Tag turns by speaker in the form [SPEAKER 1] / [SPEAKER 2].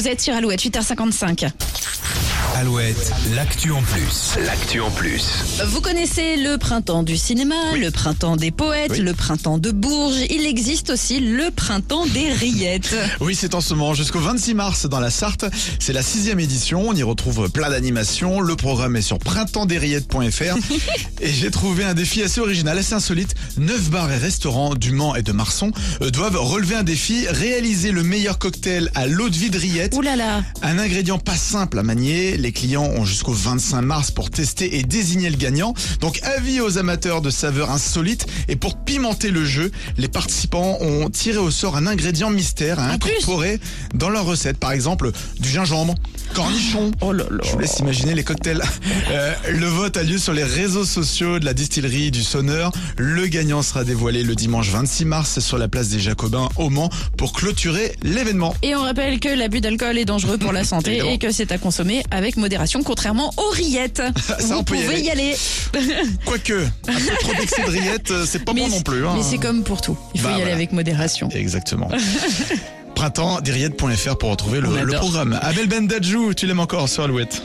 [SPEAKER 1] Vous êtes sur Alouette, 8h55.
[SPEAKER 2] Alouette, l'actu en plus. L'actu en plus.
[SPEAKER 1] Vous connaissez le printemps du cinéma, le printemps des poètes,
[SPEAKER 3] Oui.
[SPEAKER 1] le printemps de Bourges. Il existe aussi le printemps des rillettes.
[SPEAKER 3] Oui, c'est en ce moment jusqu'au 26 mars dans la Sarthe. C'est la sixième édition. On y retrouve plein d'animations. Le programme est sur printempsdesrillettes.fr. et j'ai trouvé un défi assez original, assez insolite. Neuf bars et restaurants du Mans et de Marson euh, doivent relever un défi, réaliser le meilleur cocktail à l'eau de vie de rillettes.
[SPEAKER 1] Ouh là là.
[SPEAKER 3] Un ingrédient pas simple à manier. Les clients ont jusqu'au 25 mars pour tester et désigner le gagnant. Donc avis aux amateurs de saveurs insolites. Et pour pimenter le jeu, les participants ont tiré au sort un ingrédient mystère à incorporer dans leur recette. Par exemple, du gingembre, cornichon.
[SPEAKER 1] Oh là là.
[SPEAKER 3] Je vous laisse imaginer les cocktails. Euh, le vote a lieu sur les réseaux sociaux de la distillerie du Sonneur. Le gagnant sera dévoilé le dimanche 26 mars sur la place des Jacobins au Mans pour clôturer l'événement.
[SPEAKER 1] Et on rappelle que l'abus d'alcool est dangereux pour la santé et que c'est à consommer avec modération, contrairement aux rillettes.
[SPEAKER 3] Ça,
[SPEAKER 1] Vous
[SPEAKER 3] on peut y
[SPEAKER 1] pouvez
[SPEAKER 3] aller.
[SPEAKER 1] y aller.
[SPEAKER 3] Quoique, un peu trop d'excès de rillettes, euh, c'est pas bon non plus. hein.
[SPEAKER 1] mais c'est comme pour tout. Il faut
[SPEAKER 3] Bah,
[SPEAKER 1] y aller
[SPEAKER 3] voilà.
[SPEAKER 1] avec modération.
[SPEAKER 3] Exactement. Printemps, derriettes.fr pour retrouver le,
[SPEAKER 1] On
[SPEAKER 3] le
[SPEAKER 1] adore.
[SPEAKER 3] programme. Abel Bendadjou, tu l'aimes encore sur Alouette.